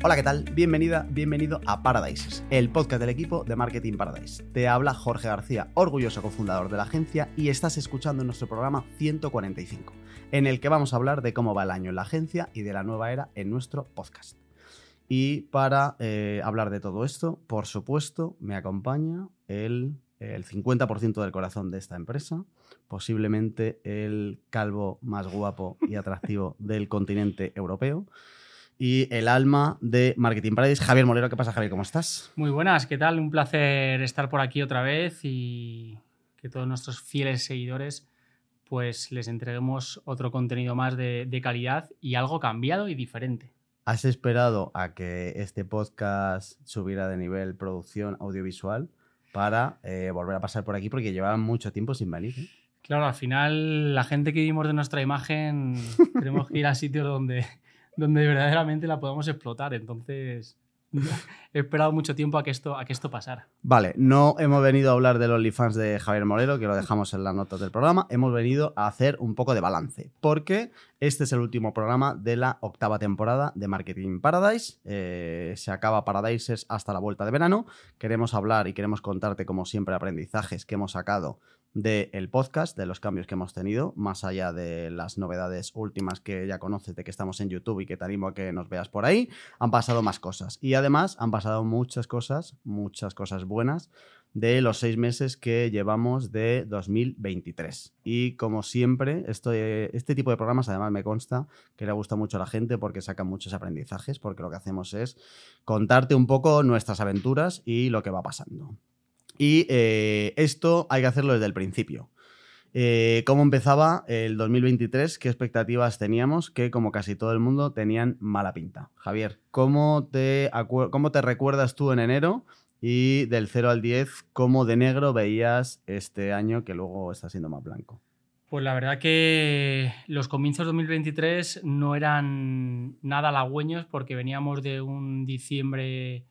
Hola, ¿qué tal? Bienvenida, bienvenido a Paradises, el podcast del equipo de Marketing Paradise. Te habla Jorge García, orgulloso cofundador de la agencia, y estás escuchando nuestro programa 145, en el que vamos a hablar de cómo va el año en la agencia y de la nueva era en nuestro podcast. Y para eh, hablar de todo esto, por supuesto, me acompaña el, el 50% del corazón de esta empresa, posiblemente el calvo más guapo y atractivo del continente europeo y el alma de Marketing Paradise, Javier Molero. ¿Qué pasa, Javier? ¿Cómo estás? Muy buenas, ¿qué tal? Un placer estar por aquí otra vez y que todos nuestros fieles seguidores pues les entreguemos otro contenido más de, de calidad y algo cambiado y diferente. ¿Has esperado a que este podcast subiera de nivel producción audiovisual para eh, volver a pasar por aquí? Porque llevaban mucho tiempo sin venir. ¿eh? Claro, al final la gente que vivimos de nuestra imagen tenemos que ir a sitios donde, donde verdaderamente la podamos explotar. Entonces, he esperado mucho tiempo a que esto, a que esto pasara. Vale, no hemos venido a hablar del OnlyFans de Javier Morero, que lo dejamos en las notas del programa. Hemos venido a hacer un poco de balance, porque este es el último programa de la octava temporada de Marketing Paradise. Eh, se acaba Paradises hasta la vuelta de verano. Queremos hablar y queremos contarte, como siempre, aprendizajes que hemos sacado del podcast, de los cambios que hemos tenido, más allá de las novedades últimas que ya conoces de que estamos en YouTube y que te animo a que nos veas por ahí, han pasado más cosas. Y además han pasado muchas cosas, muchas cosas buenas de los seis meses que llevamos de 2023. Y como siempre, esto, este tipo de programas además me consta que le gusta mucho a la gente porque sacan muchos aprendizajes, porque lo que hacemos es contarte un poco nuestras aventuras y lo que va pasando. Y eh, esto hay que hacerlo desde el principio. Eh, ¿Cómo empezaba el 2023? ¿Qué expectativas teníamos? Que como casi todo el mundo tenían mala pinta. Javier, ¿cómo te, cómo te recuerdas tú en enero? Y del 0 al 10, ¿cómo de negro veías este año que luego está siendo más blanco? Pues la verdad que los comienzos 2023 no eran nada halagüeños porque veníamos de un diciembre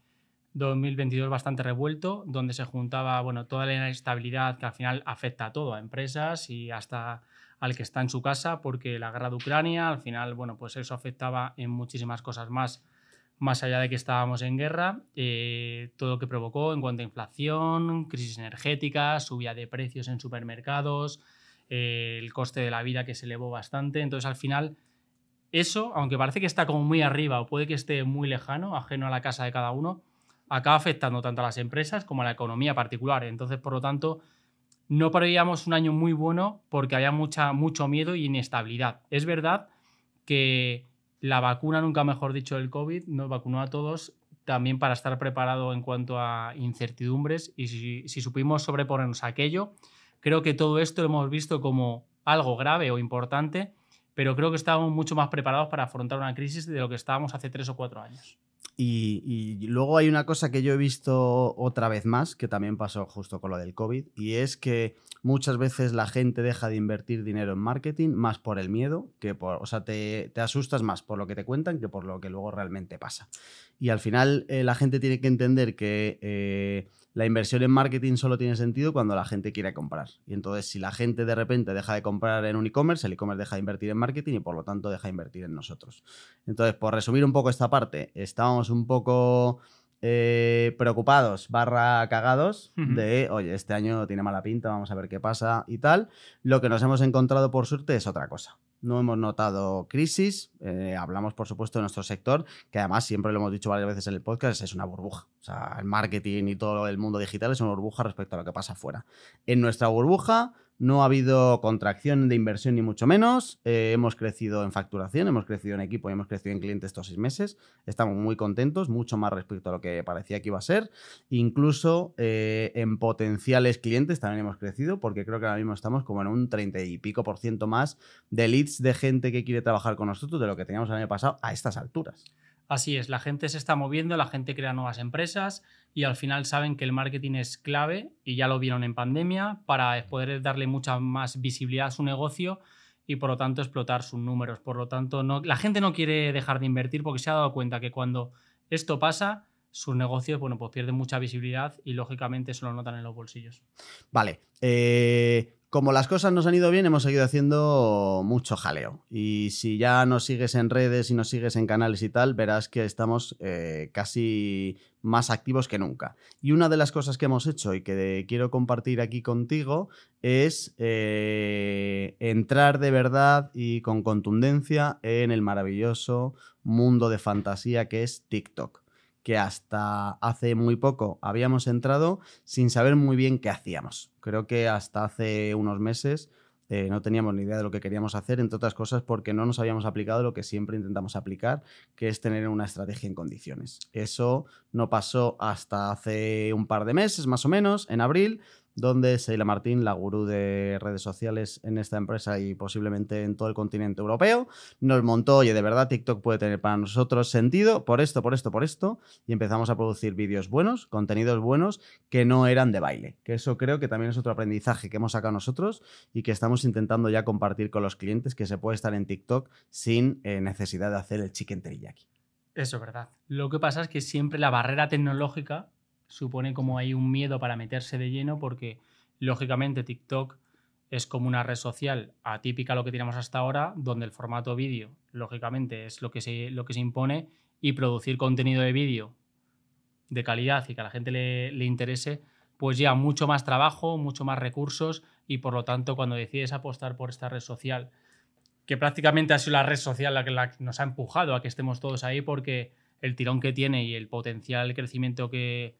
2022 bastante revuelto, donde se juntaba bueno, toda la inestabilidad que al final afecta a todo, a empresas y hasta al que está en su casa, porque la guerra de Ucrania, al final, bueno, pues eso afectaba en muchísimas cosas más, más allá de que estábamos en guerra, eh, todo lo que provocó en cuanto a inflación, crisis energética, subida de precios en supermercados, eh, el coste de la vida que se elevó bastante, entonces al final... Eso, aunque parece que está como muy arriba o puede que esté muy lejano, ajeno a la casa de cada uno, acaba afectando tanto a las empresas como a la economía particular. Entonces, por lo tanto, no preveíamos un año muy bueno porque había mucha, mucho miedo y inestabilidad. Es verdad que la vacuna, nunca mejor dicho, del COVID, nos vacunó a todos también para estar preparado en cuanto a incertidumbres y si, si supimos sobreponernos a aquello, creo que todo esto lo hemos visto como algo grave o importante, pero creo que estábamos mucho más preparados para afrontar una crisis de lo que estábamos hace tres o cuatro años. Y, luego hay una cosa que yo he visto otra vez más, que también pasó justo con lo del COVID, y es que muchas veces la gente deja de invertir dinero en marketing más por el miedo, que por, o sea, te, asustas más por lo que te cuentan que por lo que luego realmente pasa. Y al final eh, la gente tiene que entender que eh, la inversión en marketing solo tiene sentido cuando la gente quiere comprar. Y entonces, si la gente de repente deja de comprar en un e-commerce, el e-commerce deja de invertir en marketing y por lo tanto deja de invertir en nosotros. Entonces, por resumir un poco esta parte, estábamos un poco eh, preocupados, barra cagados, de, oye, este año tiene mala pinta, vamos a ver qué pasa y tal. Lo que nos hemos encontrado, por suerte, es otra cosa no hemos notado crisis. Eh, hablamos, por supuesto, de nuestro sector, que además siempre lo hemos dicho varias veces en el podcast, es una burbuja. O sea, el marketing y todo el mundo digital es una burbuja respecto a lo que pasa afuera. En nuestra burbuja no ha habido contracción de inversión ni mucho menos. Eh, hemos crecido en facturación, hemos crecido en equipo y hemos crecido en clientes estos seis meses. Estamos muy contentos, mucho más respecto a lo que parecía que iba a ser. Incluso eh, en potenciales clientes también hemos crecido porque creo que ahora mismo estamos como en un 30 y pico por ciento más de leads de gente que quiere trabajar con nosotros de lo que teníamos el año pasado a estas alturas. Así es, la gente se está moviendo, la gente crea nuevas empresas y al final saben que el marketing es clave y ya lo vieron en pandemia para poder darle mucha más visibilidad a su negocio y por lo tanto explotar sus números. Por lo tanto, la gente no quiere dejar de invertir porque se ha dado cuenta que cuando esto pasa, sus negocios bueno, pues pierden mucha visibilidad y lógicamente eso lo notan en los bolsillos. Vale. Eh, como las cosas nos han ido bien, hemos seguido haciendo mucho jaleo. Y si ya nos sigues en redes y nos sigues en canales y tal, verás que estamos eh, casi más activos que nunca. Y una de las cosas que hemos hecho y que quiero compartir aquí contigo es eh, entrar de verdad y con contundencia en el maravilloso mundo de fantasía que es TikTok que hasta hace muy poco habíamos entrado sin saber muy bien qué hacíamos. Creo que hasta hace unos meses eh, no teníamos ni idea de lo que queríamos hacer, entre otras cosas porque no nos habíamos aplicado lo que siempre intentamos aplicar, que es tener una estrategia en condiciones. Eso no pasó hasta hace un par de meses, más o menos, en abril, donde Seila Martín, la gurú de redes sociales en esta empresa y posiblemente en todo el continente europeo, nos montó, oye, de verdad TikTok puede tener para nosotros sentido por esto, por esto, por esto, y empezamos a producir vídeos buenos, contenidos buenos que no eran de baile, que eso creo que también es otro aprendizaje que hemos sacado nosotros y que estamos intentando ya compartir con los clientes, que se puede estar en TikTok sin eh, necesidad de hacer el chicken teriyaki. Eso es verdad. Lo que pasa es que siempre la barrera tecnológica supone como hay un miedo para meterse de lleno porque lógicamente TikTok es como una red social atípica a lo que tenemos hasta ahora, donde el formato vídeo, lógicamente, es lo que, se, lo que se impone y producir contenido de vídeo de calidad y que a la gente le, le interese, pues ya mucho más trabajo, mucho más recursos y por lo tanto cuando decides apostar por esta red social, que prácticamente ha sido la red social la que, la que nos ha empujado a que estemos todos ahí porque el tirón que tiene y el potencial crecimiento que,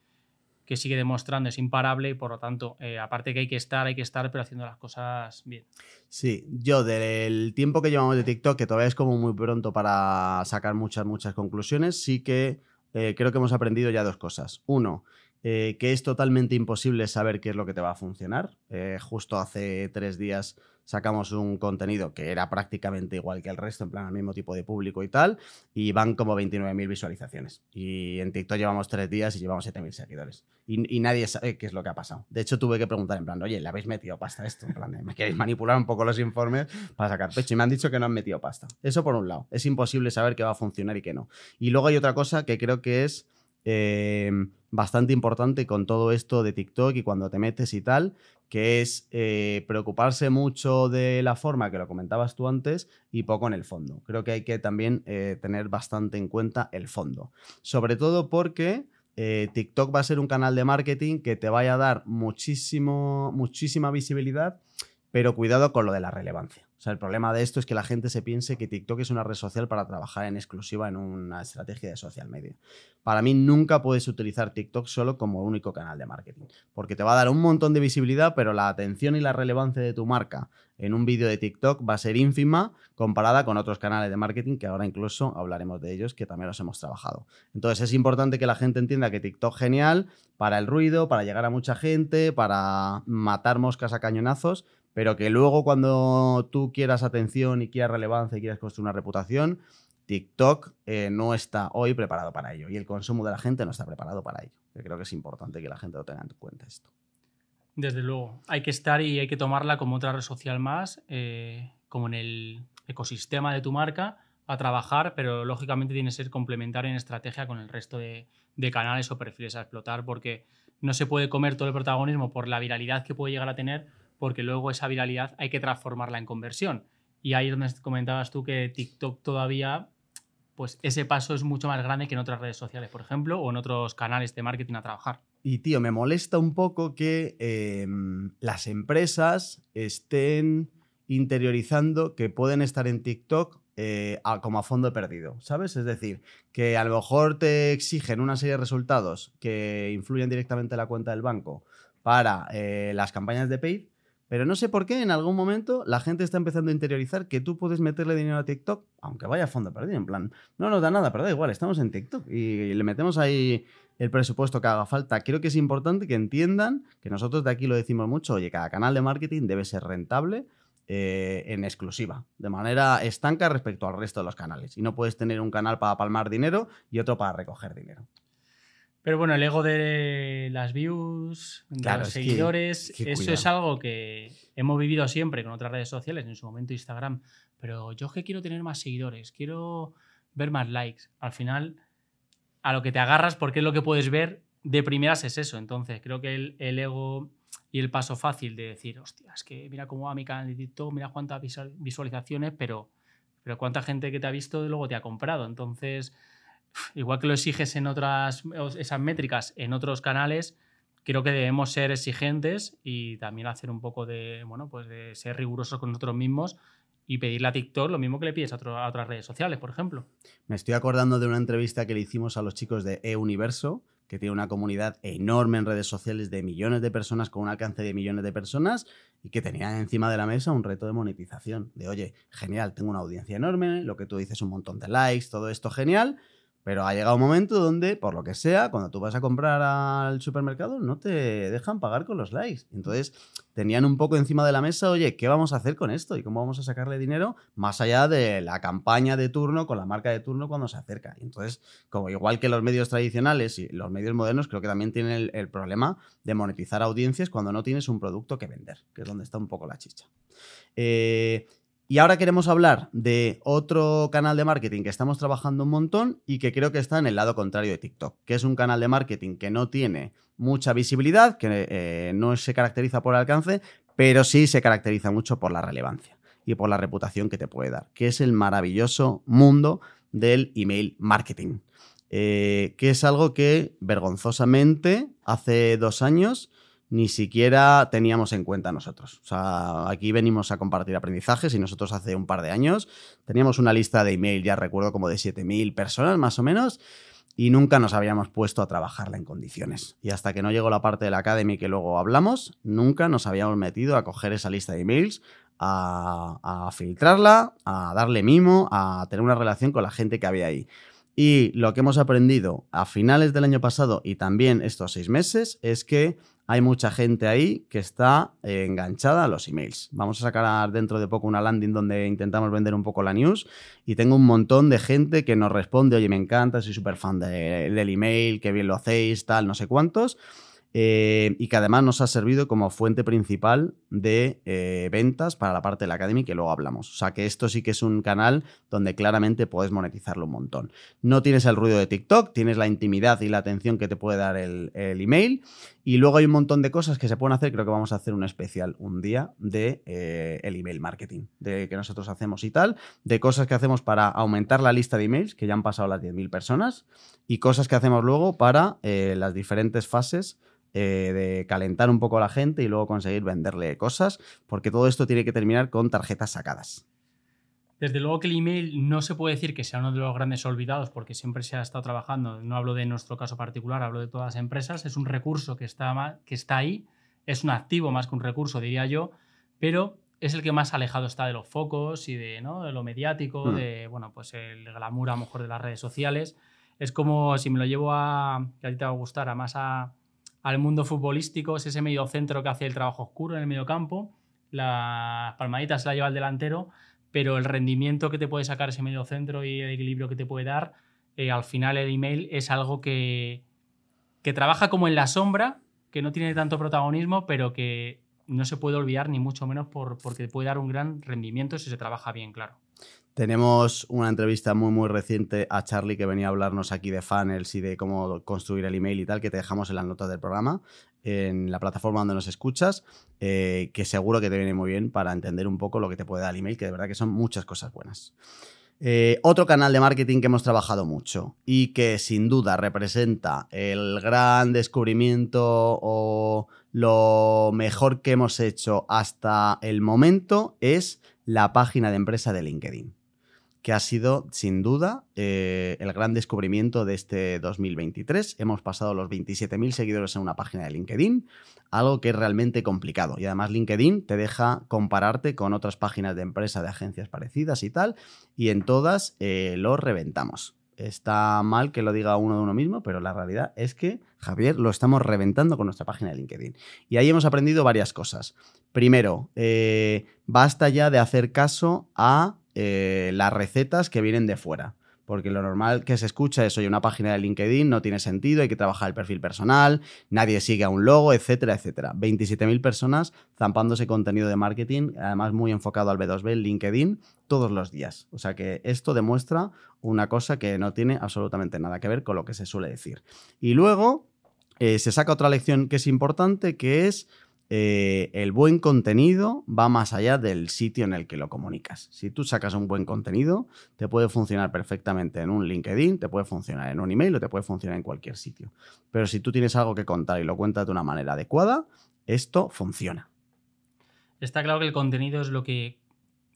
que sigue demostrando es imparable y por lo tanto, eh, aparte que hay que estar, hay que estar, pero haciendo las cosas bien. Sí, yo del tiempo que llevamos de TikTok, que todavía es como muy pronto para sacar muchas, muchas conclusiones, sí que eh, creo que hemos aprendido ya dos cosas. Uno, eh, que es totalmente imposible saber qué es lo que te va a funcionar. justo hace tres días sacamos un contenido que era prácticamente igual que el resto, en plan al mismo tipo de público y tal, y van como 29.000 visualizaciones. Y en TikTok llevamos tres días y llevamos 7.000 seguidores. Y, nadie sabe qué es lo que ha pasado. De hecho, tuve que preguntar en plan, oye, ¿le habéis metido pasta esto? En plan, ¿me queréis manipular un poco los informes para sacar pecho? Y me han dicho que no han metido pasta. Eso por un lado. Es imposible saber qué va a funcionar y qué no. Y luego hay otra cosa que creo que es... Eh, bastante importante con todo esto de TikTok y cuando te metes y tal, que es eh, preocuparse mucho de la forma, que lo comentabas tú antes, y poco en el fondo. Creo que hay que también eh, tener bastante en cuenta el fondo. Sobre todo porque eh, TikTok va a ser un canal de marketing que te vaya a dar muchísimo, muchísima visibilidad, pero cuidado con lo de la relevancia. O sea, el problema de esto es que la gente se piense que TikTok es una red social para trabajar en exclusiva en una estrategia de social media. Para mí nunca puedes utilizar TikTok solo como único canal de marketing, porque te va a dar un montón de visibilidad, pero la atención y la relevancia de tu marca en un vídeo de TikTok va a ser ínfima comparada con otros canales de marketing que ahora incluso hablaremos de ellos que también los hemos trabajado. Entonces es importante que la gente entienda que TikTok genial para el ruido, para llegar a mucha gente, para matar moscas a cañonazos, pero que luego cuando tú quieras atención y quieras relevancia y quieras construir una reputación, TikTok eh, no está hoy preparado para ello y el consumo de la gente no está preparado para ello. Yo creo que es importante que la gente lo tenga en cuenta esto. Desde luego, hay que estar y hay que tomarla como otra red social más, eh, como en el ecosistema de tu marca, a trabajar, pero lógicamente tiene que ser complementario en estrategia con el resto de, de canales o perfiles a explotar, porque no se puede comer todo el protagonismo por la viralidad que puede llegar a tener, porque luego esa viralidad hay que transformarla en conversión. Y ahí es donde comentabas tú que TikTok todavía, pues ese paso es mucho más grande que en otras redes sociales, por ejemplo, o en otros canales de marketing a trabajar. Y tío, me molesta un poco que em, las empresas estén interiorizando que pueden estar en TikTok eh, como a fondo perdido, ¿sabes? Es decir, que a lo mejor te exigen una serie de resultados que influyen directamente en la cuenta del banco para eh, las campañas de paid, pero no sé por qué en algún momento la gente está empezando a interiorizar que tú puedes meterle dinero a TikTok, aunque vaya a fondo perdido, en plan, no nos da nada, pero da igual, estamos en TikTok y le metemos ahí el presupuesto que haga falta. Creo que es importante que entiendan que nosotros de aquí lo decimos mucho, oye, cada canal de marketing debe ser rentable eh, en exclusiva, de manera estanca respecto al resto de los canales. Y no puedes tener un canal para palmar dinero y otro para recoger dinero. Pero bueno, el ego de las views, de los seguidores, eso es algo que hemos vivido siempre con otras redes sociales, en su momento Instagram. Pero yo es que quiero tener más seguidores, quiero ver más likes. Al final, a lo que te agarras, porque es lo que puedes ver de primeras, es eso. Entonces, creo que el, ego y el paso fácil de decir, hostia, es que mira cómo va mi canal de TikTok, mira cuántas visualizaciones, pero, pero cuánta gente que te ha visto y luego te ha comprado. Entonces, igual que lo exiges en otras, esas métricas en otros canales, creo que debemos ser exigentes y también hacer un poco de, bueno, pues de ser rigurosos con nosotros mismos y pedirle a TikTok lo mismo que le pides a, otras redes sociales, por ejemplo. Me estoy acordando de una entrevista que le hicimos a los chicos de eUniverso, que tiene una comunidad enorme en redes sociales de millones de personas, con un alcance de millones de personas, y que tenía encima de la mesa un reto de monetización. De, oye, genial, tengo una audiencia enorme, lo que tú dices, un montón de likes, todo esto genial, pero ha llegado un momento donde, por lo que sea, cuando tú vas a comprar al supermercado, no te dejan pagar con los likes. Entonces, tenían un poco encima de la mesa, oye, ¿qué vamos a hacer con esto? ¿Y cómo vamos a sacarle dinero? Más allá de la campaña de turno con la marca de turno cuando se acerca. Entonces, como igual que los medios tradicionales y los medios modernos, creo que también tienen el, el problema de monetizar audiencias cuando no tienes un producto que vender, que es donde está un poco la chicha. Eh, y ahora queremos hablar de otro canal de marketing que estamos trabajando un montón y que creo que está en el lado contrario de TikTok, que es un canal de marketing que no tiene mucha visibilidad, que eh, no se caracteriza por alcance, pero sí se caracteriza mucho por la relevancia y por la reputación que te puede dar, que es el maravilloso mundo del email marketing, eh, que es algo que vergonzosamente hace dos años ni siquiera teníamos en cuenta nosotros. O sea, aquí venimos a compartir aprendizajes y nosotros hace un par de años teníamos una lista de email, ya recuerdo como de 7.000 personas más o menos, y nunca nos habíamos puesto a trabajarla en condiciones. Y hasta que no llegó la parte de la Academy que luego hablamos, nunca nos habíamos metido a coger esa lista de emails, a, a filtrarla, a darle mimo, a tener una relación con la gente que había ahí. Y lo que hemos aprendido a finales del año pasado y también estos seis meses es que hay mucha gente ahí que está eh, enganchada a los emails. Vamos a sacar dentro de poco una landing donde intentamos vender un poco la news y tengo un montón de gente que nos responde, oye, me encanta, soy súper fan del email, qué bien lo hacéis, tal, no sé cuántos. Eh, y que además nos ha servido como fuente principal de eh, ventas para la parte de la Academy que luego hablamos. O sea que esto sí que es un canal donde claramente puedes monetizarlo un montón. No tienes el ruido de TikTok, tienes la intimidad y la atención que te puede dar el, email. Y luego hay un montón de cosas que se pueden hacer. Creo que vamos a hacer un especial un día de eh, el email marketing, de que nosotros hacemos y tal, de cosas que hacemos para aumentar la lista de emails, que ya han pasado las 10.000 personas, y cosas que hacemos luego para las diferentes fases eh, de calentar un poco a la gente y luego conseguir venderle cosas, porque todo esto tiene que terminar con tarjetas sacadas. Desde luego que el email no se puede decir que sea uno de los grandes olvidados porque siempre se ha estado trabajando, no hablo de nuestro caso particular, hablo de todas las empresas, es un recurso que está, que está ahí, es un activo más que un recurso, diría yo, pero es el que más alejado está de los focos y de, ¿no? de lo mediático, hmm. de bueno, pues el glamour a lo mejor de las redes sociales. Es como si me lo llevo a, que a ti te va a gustar, a más a, al mundo futbolístico, es ese medio centro que hace el trabajo oscuro en el medio campo, las palmaditas se la lleva el delantero, pero el rendimiento que te puede sacar ese medio centro y el equilibrio que te puede dar, eh, al final el email es algo que, que trabaja como en la sombra, que no tiene tanto protagonismo, pero que no se puede olvidar ni mucho menos por, porque puede dar un gran rendimiento si se trabaja bien, claro. Tenemos una entrevista muy, muy reciente a Charlie que venía a hablarnos aquí de funnels y de cómo construir el email y tal, que te dejamos en las notas del programa, en la plataforma donde nos escuchas, eh, que seguro que te viene muy bien para entender un poco lo que te puede dar el email, que de verdad que son muchas cosas buenas. Eh, otro canal de marketing que hemos trabajado mucho y que sin duda representa el gran descubrimiento o lo mejor que hemos hecho hasta el momento es la página de empresa de LinkedIn que ha sido sin duda eh, el gran descubrimiento de este 2023. Hemos pasado los 27.000 seguidores en una página de LinkedIn, algo que es realmente complicado. Y además LinkedIn te deja compararte con otras páginas de empresa de agencias parecidas y tal, y en todas eh, lo reventamos. Está mal que lo diga uno de uno mismo, pero la realidad es que, Javier, lo estamos reventando con nuestra página de LinkedIn. Y ahí hemos aprendido varias cosas. Primero, eh, basta ya de hacer caso a eh, las recetas que vienen de fuera. Porque lo normal que se escucha es, oye, una página de LinkedIn no tiene sentido, hay que trabajar el perfil personal, nadie sigue a un logo, etcétera, etcétera. 27.000 personas zampándose contenido de marketing, además muy enfocado al B2B, LinkedIn, todos los días. O sea que esto demuestra una cosa que no tiene absolutamente nada que ver con lo que se suele decir. Y luego eh, se saca otra lección que es importante, que es eh, el buen contenido va más allá del sitio en el que lo comunicas. Si tú sacas un buen contenido, te puede funcionar perfectamente en un LinkedIn, te puede funcionar en un email o te puede funcionar en cualquier sitio. Pero si tú tienes algo que contar y lo cuentas de una manera adecuada, esto funciona. Está claro que el contenido es lo que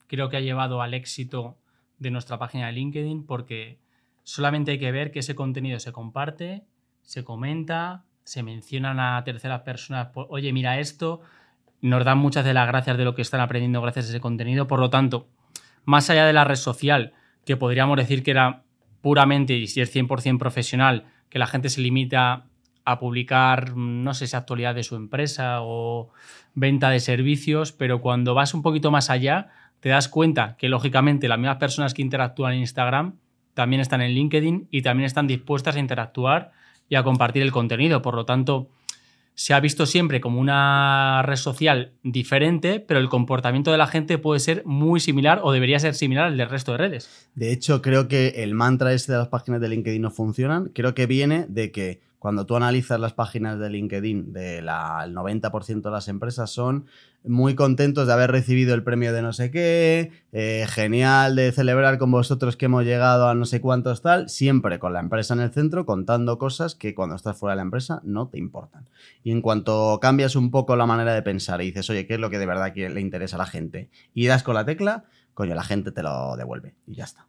creo que ha llevado al éxito de nuestra página de LinkedIn porque solamente hay que ver que ese contenido se comparte, se comenta, se mencionan a terceras personas, oye, mira esto, nos dan muchas de las gracias de lo que están aprendiendo gracias a ese contenido. Por lo tanto, más allá de la red social, que podríamos decir que era puramente, y si es 100% profesional, que la gente se limita a publicar, no sé si actualidad de su empresa o venta de servicios, pero cuando vas un poquito más allá, te das cuenta que lógicamente las mismas personas que interactúan en Instagram también están en LinkedIn y también están dispuestas a interactuar y a compartir el contenido. Por lo tanto, se ha visto siempre como una red social diferente, pero el comportamiento de la gente puede ser muy similar o debería ser similar al del resto de redes. De hecho, creo que el mantra este de las páginas de LinkedIn no funcionan. Creo que viene de que cuando tú analizas las páginas de LinkedIn, del 90% de las empresas son muy contentos de haber recibido el premio de no sé qué, eh, genial de celebrar con vosotros que hemos llegado a no sé cuántos tal, siempre con la empresa en el centro, contando cosas que cuando estás fuera de la empresa no te importan. Y en cuanto cambias un poco la manera de pensar y dices, oye, ¿qué es lo que de verdad le interesa a la gente? Y das con la tecla, coño, la gente te lo devuelve y ya está.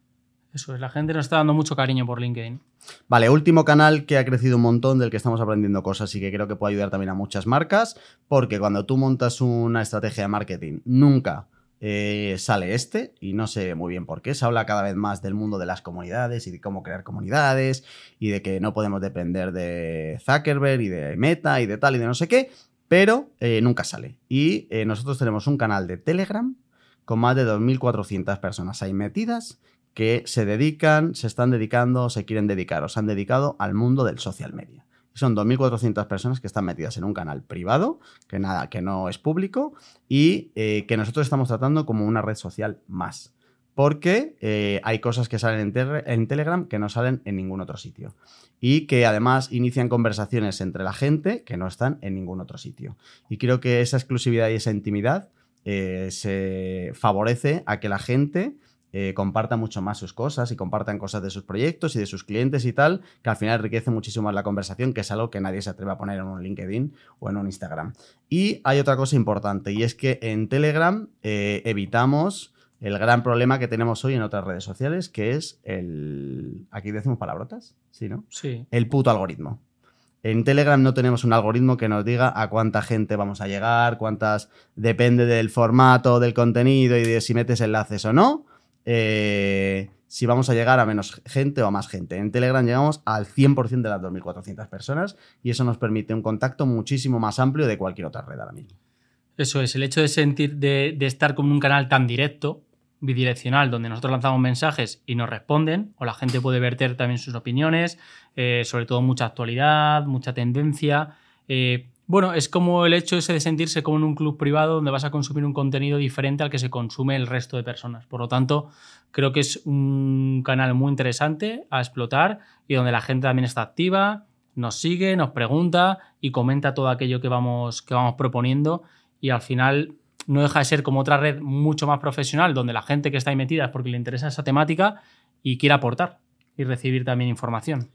Eso es, la gente nos está dando mucho cariño por LinkedIn. Vale, último canal que ha crecido un montón, del que estamos aprendiendo cosas y que creo que puede ayudar también a muchas marcas, porque cuando tú montas una estrategia de marketing, nunca eh, sale este, y no sé muy bien por qué, se habla cada vez más del mundo de las comunidades y de cómo crear comunidades, y de que no podemos depender de Zuckerberg y de Meta y de tal y de no sé qué, pero eh, nunca sale. Y eh, nosotros tenemos un canal de Telegram con más de 2.400 personas ahí metidas que se dedican, se están dedicando, se quieren dedicar o se han dedicado al mundo del social media. Son 2.400 personas que están metidas en un canal privado, que nada, que no es público, y eh, que nosotros estamos tratando como una red social más. Porque eh, hay cosas que salen en, Telegram que no salen en ningún otro sitio. Y que además inician conversaciones entre la gente que no están en ningún otro sitio. Y creo que esa exclusividad y esa intimidad eh, se favorece a que la gente eh, compartan mucho más sus cosas y compartan cosas de sus proyectos y de sus clientes y tal, que al final enriquece muchísimo más la conversación, que es algo que nadie se atreve a poner en un LinkedIn o en un Instagram. Y hay otra cosa importante, y es que en Telegram eh, evitamos el gran problema que tenemos hoy en otras redes sociales, que es el... Aquí decimos palabrotas, ¿sí, no? Sí. El puto algoritmo. En Telegram no tenemos un algoritmo que nos diga a cuánta gente vamos a llegar, cuántas depende del formato, del contenido y de si metes enlaces o no. Eh, si vamos a llegar a menos gente o a más gente. En Telegram llegamos al 100% de las 2.400 personas y eso nos permite un contacto muchísimo más amplio de cualquier otra red ahora mismo. Eso es, el hecho de sentir, de, estar como un canal tan directo, bidireccional, donde nosotros lanzamos mensajes y nos responden, o la gente puede verter también sus opiniones, eh, sobre todo mucha actualidad, mucha tendencia. Eh, bueno, es como el hecho ese de sentirse como en un club privado donde vas a consumir un contenido diferente al que se consume el resto de personas. Por lo tanto, creo que es un canal muy interesante a explotar y donde la gente también está activa, nos sigue, nos pregunta y comenta todo aquello que vamos, que vamos proponiendo y al final no deja de ser como otra red mucho más profesional donde la gente que está ahí metida es porque le interesa esa temática y quiere aportar y recibir también información.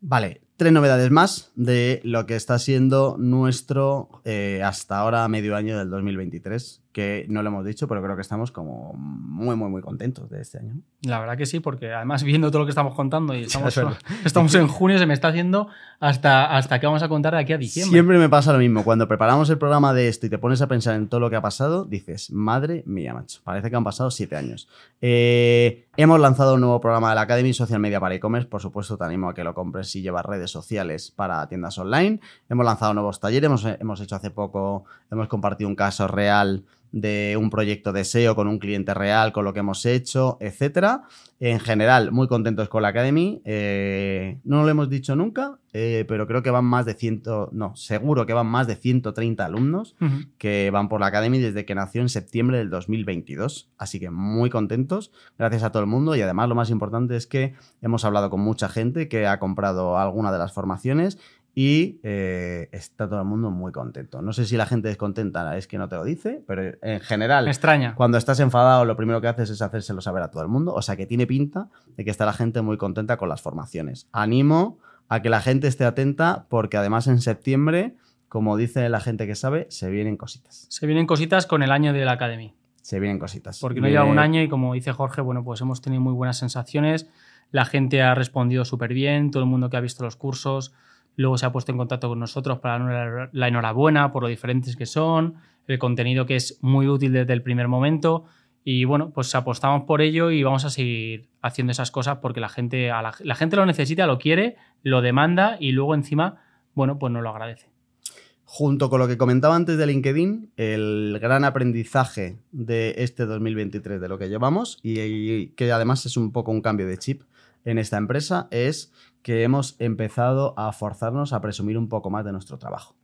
Vale, tres novedades más de lo que está siendo nuestro eh, hasta ahora medio año del 2023 que no lo hemos dicho, pero creo que estamos como muy, muy, muy contentos de este año. La verdad que sí, porque además viendo todo lo que estamos contando y estamos, estamos en junio, se me está haciendo hasta, hasta que vamos a contar de aquí a diciembre. Siempre me pasa lo mismo. Cuando preparamos el programa de esto y te pones a pensar en todo lo que ha pasado, dices, madre mía, macho, parece que han pasado siete años. Eh, hemos lanzado un nuevo programa de la Academy Social Media para e-commerce. Por supuesto, te animo a que lo compres si llevas redes sociales para tiendas online. Hemos lanzado nuevos talleres, hemos, hemos hecho hace poco, hemos compartido un caso real de un proyecto de SEO con un cliente real, con lo que hemos hecho, etcétera. En general, muy contentos con la Academy. Eh, no lo hemos dicho nunca, eh, pero creo que van más de 100, no, seguro que van más de 130 alumnos que van por la Academy desde que nació en septiembre del 2022. Así que muy contentos, gracias a todo el mundo y además lo más importante es que hemos hablado con mucha gente que ha comprado alguna de las formaciones y eh, está todo el mundo muy contento. No sé si la gente descontenta es que no te lo dice, pero en general, Me extraña. cuando estás enfadado, lo primero que haces es hacérselo saber a todo el mundo. O sea que tiene pinta de que está la gente muy contenta con las formaciones. Animo a que la gente esté atenta porque además en septiembre, como dice la gente que sabe, se vienen cositas. Se vienen cositas con el año de la Academy. Se vienen cositas. Porque no lleva un año y como dice Jorge, bueno, pues hemos tenido muy buenas sensaciones. La gente ha respondido súper bien, todo el mundo que ha visto los cursos luego se ha puesto en contacto con nosotros para la enhorabuena por lo diferentes que son, el contenido que es muy útil desde el primer momento. Y bueno, pues apostamos por ello y vamos a seguir haciendo esas cosas porque la gente, la, gente lo necesita, lo quiere, lo demanda y luego encima, bueno, pues nos lo agradece. Junto con lo que comentaba antes de LinkedIn, el gran aprendizaje de este 2023 de lo que llevamos y que además es un poco un cambio de chip en esta empresa es que hemos empezado a forzarnos a presumir un poco más de nuestro trabajo.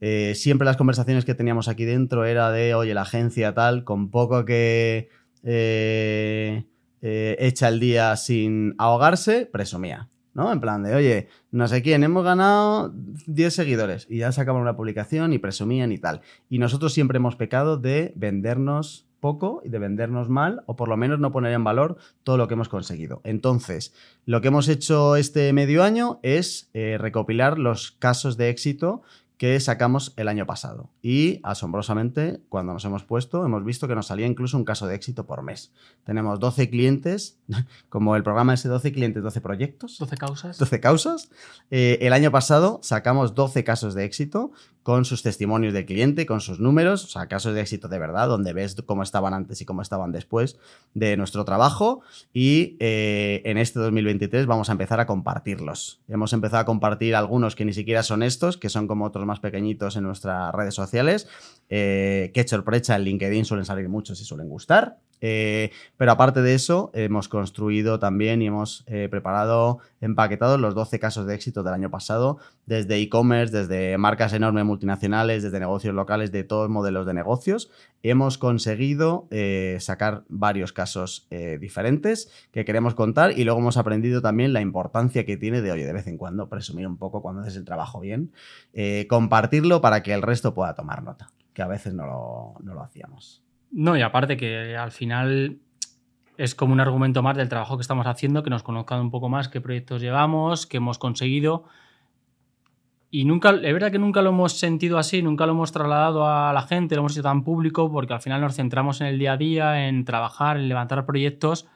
Eh, siempre las conversaciones que teníamos aquí dentro era de, oye, la agencia tal, con poco que eh, eh, echa el día sin ahogarse, presumía. ¿no? En plan de, oye, no sé quién, hemos ganado 10 seguidores y ya sacaban una publicación y presumían y tal. Y nosotros siempre hemos pecado de vendernos poco y de vendernos mal o por lo menos no poner en valor todo lo que hemos conseguido. Entonces, lo que hemos hecho este medio año es eh, recopilar los casos de éxito que sacamos el año pasado. Y asombrosamente, cuando nos hemos puesto, hemos visto que nos salía incluso un caso de éxito por mes. Tenemos 12 clientes, como el programa ese 12 clientes, 12 proyectos. 12 causas. 12 causas. Eh, el año pasado sacamos 12 casos de éxito con sus testimonios de cliente, con sus números, o sea, casos de éxito de verdad, donde ves cómo estaban antes y cómo estaban después de nuestro trabajo. Y eh, en este 2023 vamos a empezar a compartirlos. Hemos empezado a compartir algunos que ni siquiera son estos, que son como otros más pequeñitos en nuestras redes sociales. Eh, que en LinkedIn suelen salir muchos y suelen gustar. Eh, pero aparte de eso, hemos construido también y hemos eh, preparado, empaquetado los 12 casos de éxito del año pasado, desde e-commerce, desde marcas enormes multinacionales, desde negocios locales, de todos modelos de negocios. Hemos conseguido eh, sacar varios casos diferentes que queremos contar y luego hemos aprendido también la importancia que tiene de, oye, de vez en cuando presumir un poco cuando haces el trabajo bien, compartirlo para que el resto pueda tomar nota, que a veces no lo, no lo hacíamos. No, y aparte que al final es como un argumento más del trabajo que estamos haciendo, que nos conozcan un poco más qué proyectos llevamos, qué hemos conseguido. Y nunca, es verdad que nunca lo hemos sentido así, nunca lo hemos trasladado a la gente, lo hemos hecho tan público, porque al final nos centramos en el día a día, en trabajar, en levantar proyectos.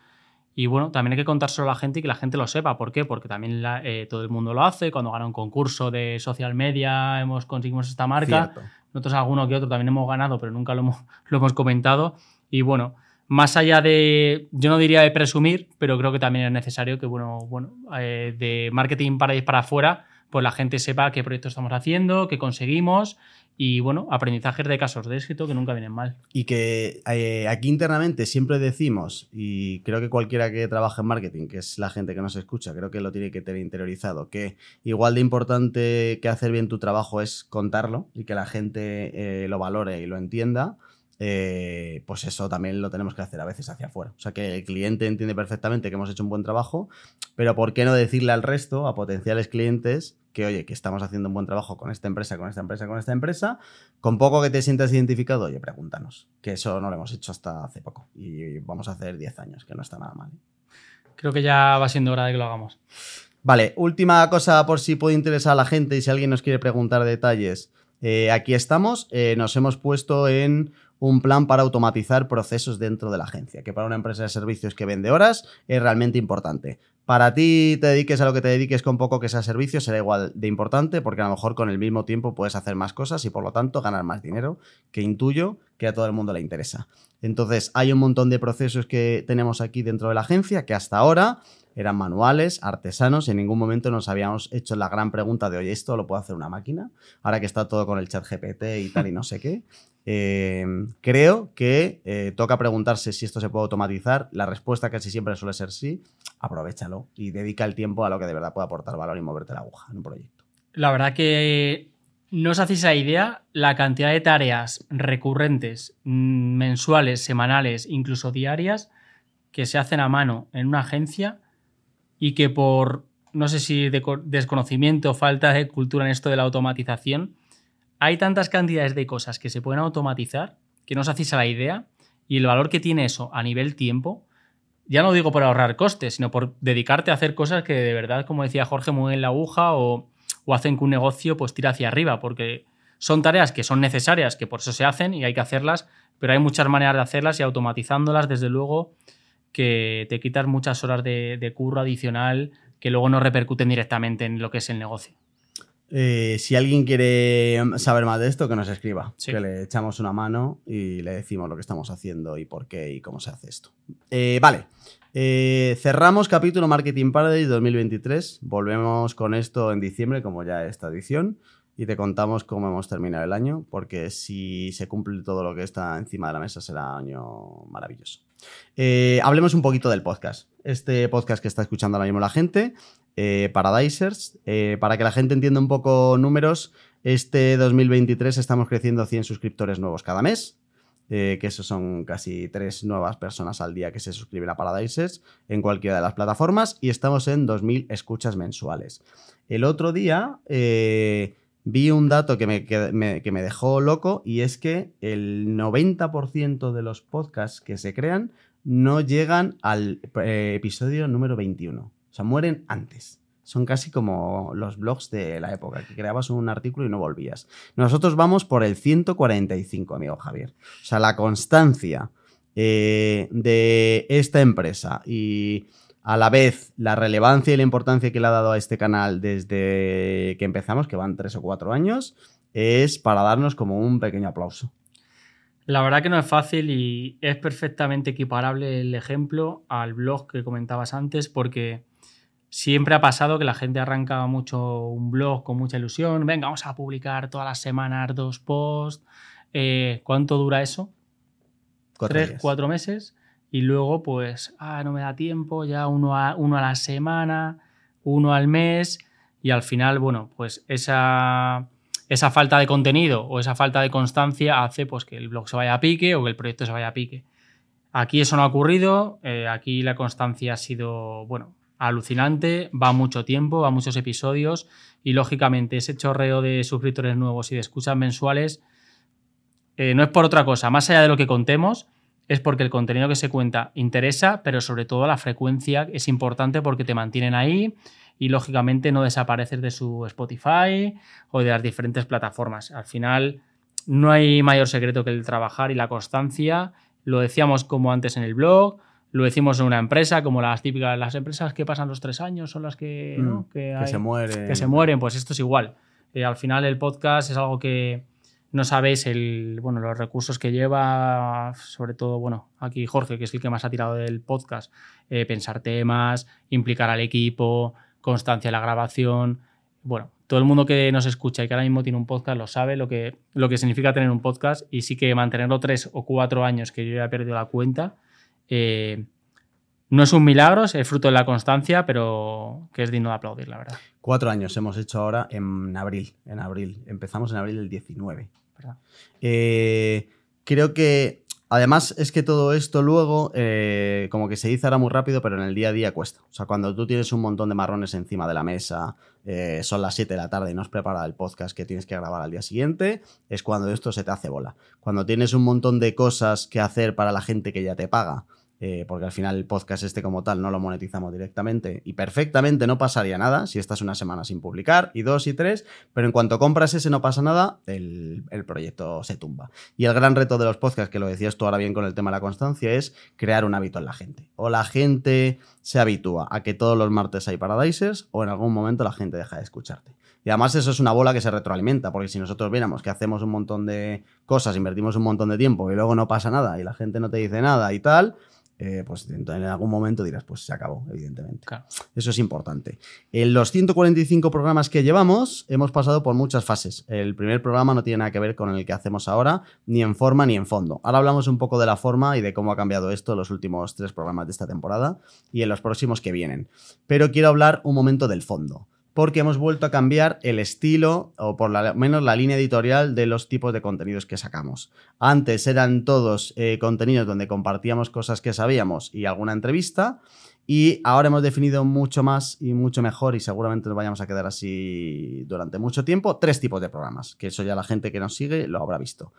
Y bueno, también hay que contárselo a la gente y que la gente lo sepa. ¿Por qué? Porque también eh, todo el mundo lo hace. Cuando gana un concurso de social media, hemos conseguimos esta marca. Cierto. Nosotros alguno que otro también hemos ganado, pero nunca lo hemos, lo hemos comentado. Y bueno, más allá de, yo no diría de presumir, pero creo que también es necesario que, bueno, bueno eh, de marketing para ir para afuera, pues la gente sepa qué proyectos estamos haciendo, qué conseguimos y, bueno, aprendizajes de casos de éxito que nunca vienen mal. Y que eh, aquí internamente siempre decimos, y creo que cualquiera que trabaje en marketing, que es la gente que nos escucha, creo que lo tiene que tener interiorizado, que igual de importante que hacer bien tu trabajo es contarlo y que la gente eh, lo valore y lo entienda. Eh, pues eso también lo tenemos que hacer a veces hacia afuera. O sea, que el cliente entiende perfectamente que hemos hecho un buen trabajo, pero ¿por qué no decirle al resto, a potenciales clientes, que oye, que estamos haciendo un buen trabajo con esta empresa, con esta empresa, con esta empresa, con poco que te sientas identificado, oye, pregúntanos, que eso no lo hemos hecho hasta hace poco y vamos a hacer 10 años, que no está nada mal. Creo que ya va siendo hora de que lo hagamos. Vale, última cosa por si puede interesar a la gente y si alguien nos quiere preguntar detalles. Eh, aquí estamos, eh, nos hemos puesto en un plan para automatizar procesos dentro de la agencia, que para una empresa de servicios que vende horas es realmente importante. Para ti te dediques a lo que te dediques con poco que sea servicio, será igual de importante porque a lo mejor con el mismo tiempo puedes hacer más cosas y por lo tanto ganar más dinero, que intuyo que a todo el mundo le interesa. Entonces hay un montón de procesos que tenemos aquí dentro de la agencia que hasta ahora eran manuales, artesanos, y en ningún momento nos habíamos hecho la gran pregunta de, oye, ¿esto lo puede hacer una máquina? Ahora que está todo con el chat GPT y tal y no sé qué. Eh, creo que eh, toca preguntarse si esto se puede automatizar. La respuesta casi siempre suele ser sí. Aprovechalo y dedica el tiempo a lo que de verdad puede aportar valor y moverte la aguja en un proyecto. La verdad que no os hacéis esa idea la cantidad de tareas recurrentes, mm, mensuales, semanales, incluso diarias, que se hacen a mano en una agencia y que por no sé si de desconocimiento o falta de cultura en esto de la automatización, hay tantas cantidades de cosas que se pueden automatizar que no os hacéis a la idea y el valor que tiene eso a nivel tiempo, ya no digo por ahorrar costes, sino por dedicarte a hacer cosas que de verdad, como decía Jorge, mueven la aguja o, o hacen que un negocio pues tire hacia arriba, porque son tareas que son necesarias, que por eso se hacen y hay que hacerlas, pero hay muchas maneras de hacerlas y automatizándolas, desde luego, que te quitas muchas horas de, curro adicional que luego no repercuten directamente en lo que es el negocio. Eh, si alguien quiere saber más de esto, que nos escriba. Que le echamos una mano y le decimos lo que estamos haciendo y por qué y cómo se hace esto. Eh, vale. Eh, cerramos capítulo Marketing Paradise 2023. Volvemos con esto en diciembre, como ya esta edición y te contamos cómo hemos terminado el año, porque si se cumple todo lo que está encima de la mesa será año maravilloso. Eh, hablemos un poquito del podcast. Este podcast que está escuchando ahora mismo la gente, eh, Paradisers, eh, para que la gente entienda un poco números, este 2023 estamos creciendo 100 suscriptores nuevos cada mes. que esos son casi tres nuevas personas al día que se suscriben a Paradisers en cualquiera de las plataformas y estamos en 2.000 escuchas mensuales. El otro día vi un dato que me, que me, dejó loco y es que el 90% de los podcasts que se crean no llegan al eh, episodio número 21. O sea, mueren antes. Son casi como los blogs de la época, que creabas un artículo y no volvías. Nosotros vamos por el 145, amigo Javier. O sea, la constancia eh, de esta empresa y a la vez la relevancia y la importancia que le ha dado a este canal desde que empezamos, que van tres o cuatro años, es para darnos como un pequeño aplauso. La verdad que no es fácil y es perfectamente equiparable el ejemplo al blog que comentabas antes, porque siempre ha pasado que la gente arranca mucho un blog con mucha ilusión. Venga, vamos a publicar todas las semanas dos posts. Eh, ¿Cuánto dura eso? Tres, cuatro meses y luego pues, ah, no me da tiempo, ya uno a, uno a la semana, uno al mes y al final, bueno, pues esa, esa falta de contenido o esa falta de constancia hace pues que el blog se vaya a pique o que el proyecto se vaya a pique. Aquí eso no ha ocurrido, eh, aquí la constancia ha sido, bueno, alucinante, va mucho tiempo, va muchos episodios y lógicamente ese chorreo de suscriptores nuevos y de escuchas mensuales eh, no es por otra cosa, más allá de lo que contemos, es porque el contenido que se cuenta interesa, pero sobre todo la frecuencia es importante porque te mantienen ahí y lógicamente no desapareces de su Spotify o de las diferentes plataformas. Al final no hay mayor secreto que el trabajar y la constancia. Lo decíamos como antes en el blog, lo decimos en una empresa, como las típicas, las empresas que pasan los tres años son las que, mm, que, se mueren. Que se mueren, pues esto es igual. Eh, al final el podcast es algo que, no sabéis el, bueno, los recursos que lleva, sobre todo, bueno, aquí Jorge, que es el que más ha tirado del podcast, eh, pensar temas, implicar al equipo, constancia en la grabación. Bueno, todo el mundo que nos escucha y que ahora mismo tiene un podcast lo sabe lo que, lo que significa tener un podcast y sí que mantenerlo tres o cuatro años, que yo ya he perdido la cuenta, eh, no es un milagro, es fruto de la constancia, pero que es digno de aplaudir, la verdad. Cuatro años hemos hecho ahora en abril. En abril. Empezamos en abril del 19. Eh, creo que. Además, es que todo esto luego, eh, como que se dice ahora muy rápido, pero en el día a día cuesta. O sea, cuando tú tienes un montón de marrones encima de la mesa, eh, son las 7 de la tarde y no has preparado el podcast que tienes que grabar al día siguiente, es cuando esto se te hace bola. Cuando tienes un montón de cosas que hacer para la gente que ya te paga, eh, porque al final el podcast este como tal no lo monetizamos directamente y perfectamente no pasaría nada si estás una semana sin publicar y dos y tres, pero en cuanto compras ese no pasa nada, el, proyecto se tumba. Y el gran reto de los podcasts, que lo decías tú ahora bien con el tema de la constancia, es crear un hábito en la gente. O la gente se habitúa a que todos los martes hay Paradises o en algún momento la gente deja de escucharte. Y además eso es una bola que se retroalimenta, porque si nosotros viéramos que hacemos un montón de cosas, invertimos un montón de tiempo y luego no pasa nada y la gente no te dice nada y tal, eh, pues en algún momento dirás, pues se acabó, evidentemente. Eso es importante. En los 145 programas que llevamos, hemos pasado por muchas fases. El primer programa no tiene nada que ver con el que hacemos ahora, ni en forma ni en fondo. Ahora hablamos un poco de la forma y de cómo ha cambiado esto en los últimos tres programas de esta temporada y en los próximos que vienen. Pero quiero hablar un momento del fondo porque hemos vuelto a cambiar el estilo o por lo menos la línea editorial de los tipos de contenidos que sacamos. Antes eran todos eh, contenidos donde compartíamos cosas que sabíamos y alguna entrevista Y ahora hemos definido mucho más y mucho mejor, y seguramente nos vayamos a quedar así durante mucho tiempo, tres tipos de programas, que eso ya la gente que nos sigue lo habrá visto.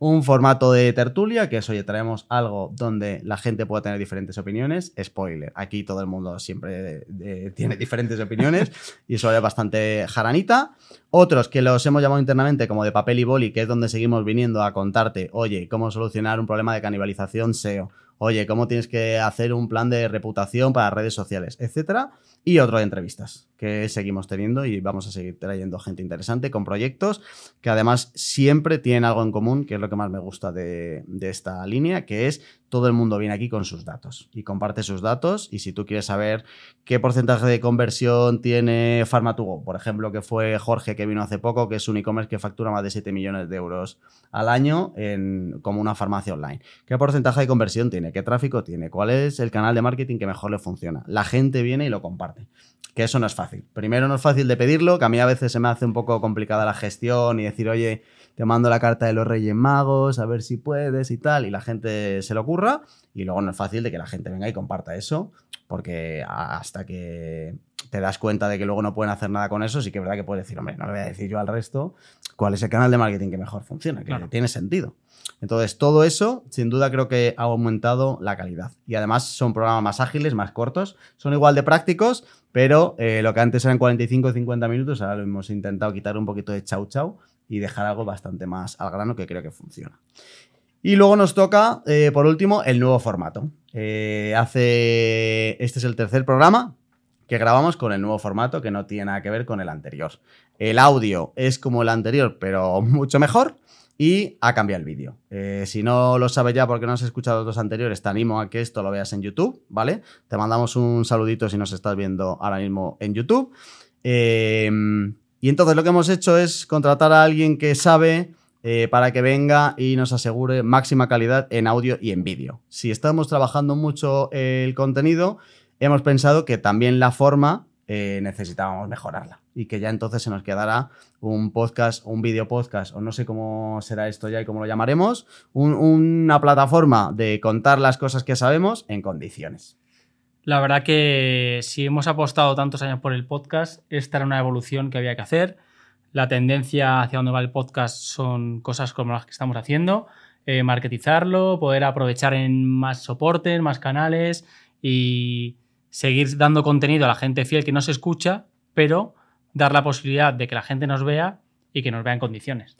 Un formato de tertulia, que es, oye, traemos algo donde la gente pueda tener diferentes opiniones. Spoiler, aquí todo el mundo siempre tiene diferentes opiniones y eso es bastante jaranita. Otros que los hemos llamado internamente como de papel y boli, que es donde seguimos viniendo a contarte, oye, cómo solucionar un problema de canibalización SEO oye, cómo tienes que hacer un plan de reputación para redes sociales, etcétera. Y otro de entrevistas que seguimos teniendo y vamos a seguir trayendo gente interesante con proyectos que además siempre tienen algo en común, que es lo que más me gusta de, esta línea, que es todo el mundo viene aquí con sus datos y comparte sus datos. Y si tú quieres saber qué porcentaje de conversión tiene Farmatugo, por ejemplo, que fue Jorge que vino hace poco, que es un e-commerce que factura más de 7 millones de euros al año en, como una farmacia online. ¿Qué porcentaje de conversión tiene? ¿Qué tráfico tiene? ¿Cuál es el canal de marketing que mejor le funciona? La gente viene y lo comparte. Que eso no es fácil. Primero no es fácil de pedirlo, que a mí a veces se me hace un poco complicada la gestión y decir, oye, te mando la carta de los Reyes Magos, a ver si puedes y tal, y la gente se lo ocurra, y luego no es fácil de que la gente venga y comparta eso, porque hasta que te das cuenta de que luego no pueden hacer nada con eso, sí que es verdad que puedes decir, hombre, no le voy a decir yo al resto cuál es el canal de marketing que mejor funciona, que tiene sentido. Entonces, todo eso, sin duda, creo que ha aumentado la calidad. Y además son programas más ágiles, más cortos, son igual de prácticos, pero eh, lo que antes eran 45 o 50 minutos, ahora lo hemos intentado quitar un poquito de chau chau y dejar algo bastante más al grano que creo que funciona. Y luego nos toca, eh, por último, el nuevo formato. Eh, hace. Este es el tercer programa que grabamos con el nuevo formato que no tiene nada que ver con el anterior. El audio es como el anterior, pero mucho mejor. Y ha cambiado el vídeo. Eh, si no lo sabes ya porque no has escuchado los anteriores, te animo a que esto lo veas en YouTube, ¿vale? Te mandamos un saludito si nos estás viendo ahora mismo en YouTube. Eh, y entonces lo que hemos hecho es contratar a alguien que sabe eh, para que venga y nos asegure máxima calidad en audio y en vídeo. Si estamos trabajando mucho el contenido, hemos pensado que también la forma eh, necesitábamos mejorarla y que ya entonces se nos quedará un podcast, un video podcast, o no sé cómo será esto ya y cómo lo llamaremos, una plataforma de contar las cosas que sabemos en condiciones. La verdad que si hemos apostado tantos años por el podcast, esta era una evolución que había que hacer. La tendencia hacia donde va el podcast son cosas como las que estamos haciendo, eh, marketizarlo, poder aprovechar en más soportes, más canales y seguir dando contenido a la gente fiel que no se escucha, pero dar la posibilidad de que la gente nos vea y que nos vea en condiciones.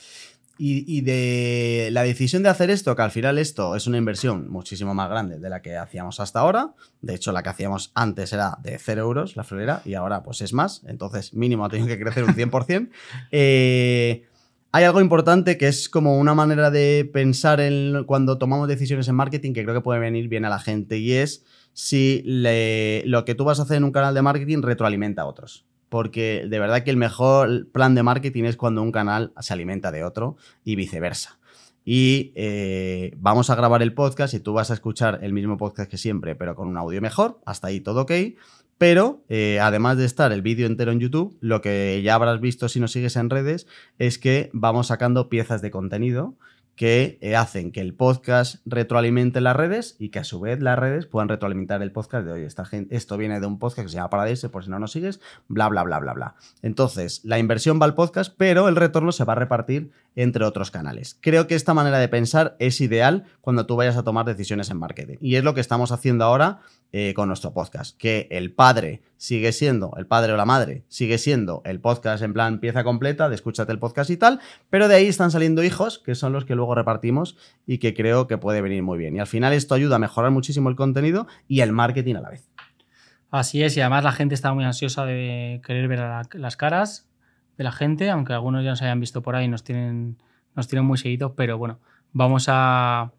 Y, de la decisión de hacer esto, que al final esto es una inversión muchísimo más grande de la que hacíamos hasta ahora. De hecho, la que hacíamos antes era de 0 euros la florera y ahora pues es más. Entonces, mínimo ha tenido que crecer un 100%. eh, hay algo importante que es como una manera de pensar en cuando tomamos decisiones en marketing que creo que puede venir bien a la gente y es si lo que tú vas a hacer en un canal de marketing retroalimenta a otros porque de verdad que el mejor plan de marketing es cuando un canal se alimenta de otro y viceversa. Y eh, vamos a grabar el podcast y tú vas a escuchar el mismo podcast que siempre, pero con un audio mejor. Hasta ahí todo ok. Pero eh, además de estar el vídeo entero en YouTube, lo que ya habrás visto si nos sigues en redes es que vamos sacando piezas de contenido que eh, hacen que el podcast retroalimente las redes y que a su vez las redes puedan retroalimentar el podcast de hoy. Esta gente, esto viene de un podcast que se llama Paradise, por si no nos sigues, bla, bla, bla, bla, bla. Entonces, la inversión va al podcast, pero el retorno se va a repartir entre otros canales. Creo que esta manera de pensar es ideal cuando tú vayas a tomar decisiones en marketing. Y es lo que estamos haciendo ahora eh, con nuestro podcast. Que el padre sigue siendo, el padre o la madre sigue siendo el podcast en plan pieza completa de escúchate el podcast y tal, pero de ahí están saliendo hijos que son los que luego repartimos y que creo que puede venir muy bien. Y al final esto ayuda a mejorar muchísimo el contenido y el marketing a la vez. Así es, y además la gente está muy ansiosa de querer ver las caras de la gente, aunque algunos ya nos hayan visto por ahí, nos tienen, nos tienen muy seguidos, pero bueno, vamos a,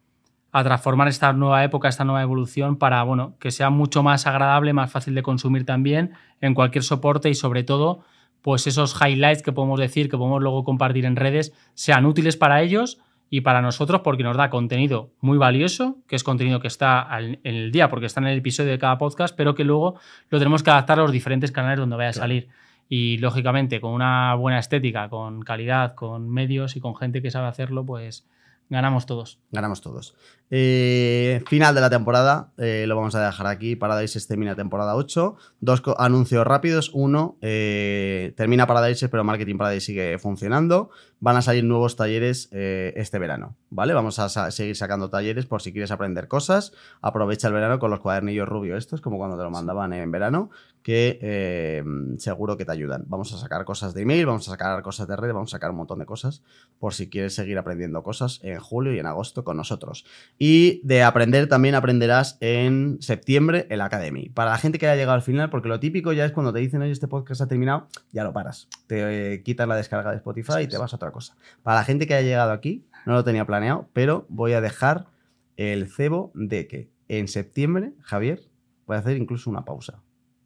a transformar esta nueva época, esta nueva evolución para bueno, que sea mucho más agradable, más fácil de consumir también en cualquier soporte y sobre todo pues esos highlights que podemos decir, que podemos luego compartir en redes, sean útiles para ellos y para nosotros porque nos da contenido muy valioso, que es contenido que está en el día porque está en el episodio de cada podcast, pero que luego lo tenemos que adaptar a los diferentes canales donde vaya a salir. Y lógicamente con una buena estética, con calidad, con medios y con gente que sabe hacerlo, pues ganamos todos. Ganamos todos. Eh, final de la temporada, eh, lo vamos a dejar aquí. Paradise termina temporada 8. Dos anuncios rápidos. Uno, eh, termina Paradise, pero Marketing Paradise sigue funcionando. Van a salir nuevos talleres este verano, ¿vale? Vamos a seguir sacando talleres por si quieres aprender cosas. Aprovecha el verano con los cuadernillos rubio estos, como cuando te lo mandaban en verano, que seguro que te ayudan. Vamos a sacar cosas de email, vamos a sacar cosas de red, vamos a sacar un montón de cosas por si quieres seguir aprendiendo cosas en julio y en agosto con nosotros. Y de aprender también aprenderás en septiembre el Academy. Para la gente que haya llegado al final, porque lo típico ya es cuando te dicen, oye, este podcast ha terminado, ya lo paras. Te quitas la descarga de Spotify y te vas a otra cosa. Para la gente que haya llegado aquí, no lo tenía planeado, pero voy a dejar el cebo de que en septiembre, Javier, voy a hacer incluso una pausa.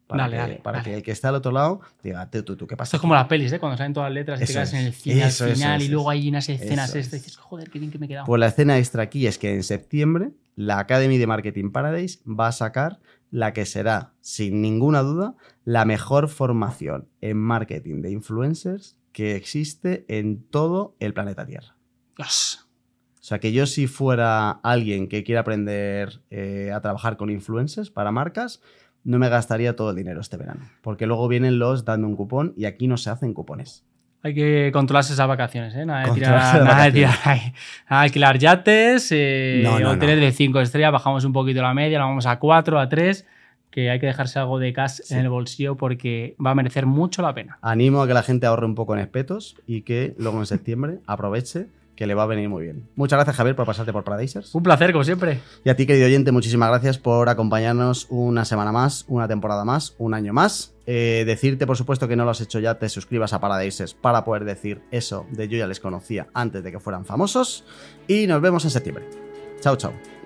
Para, que, para que el que está al otro lado diga, tú, tú, ¿qué pasa? Esto es como las pelis, ¿eh? Cuando salen todas las letras y te quedas en el final, final y luego hay unas escenas extra y dices, joder, qué bien que me he quedado. Pues la escena extra aquí es que en septiembre la Academy de Marketing Paradise va a sacar la que será, sin ninguna duda, la mejor formación en marketing de influencers que existe en todo el planeta Tierra. O sea, que yo si fuera alguien que quiera aprender eh, a trabajar con influencers para marcas, no me gastaría todo el dinero este verano. Porque luego vienen los dando un cupón y aquí no se hacen cupones. Hay que controlarse esas vacaciones, ¿eh? Nada de tirar, nada de tirar a alquilar yates, eh, hoteles de 5 estrellas, bajamos un poquito la media, la vamos a 4, a 3, que hay que dejarse algo de cash en el bolsillo porque va a merecer mucho la pena. Animo a que la gente ahorre un poco en espetos y que luego en septiembre aproveche que le va a venir muy bien. Muchas gracias, Javier, por pasarte por Paradisers. Un placer, como siempre. Y a ti, querido oyente, muchísimas gracias por acompañarnos una semana más, una temporada más, un año más. Eh, decirte, por supuesto, que no lo has hecho ya, te suscribas a Paradisers para poder decir eso de yo ya les conocía antes de que fueran famosos. Y nos vemos en septiembre. Chao, chao.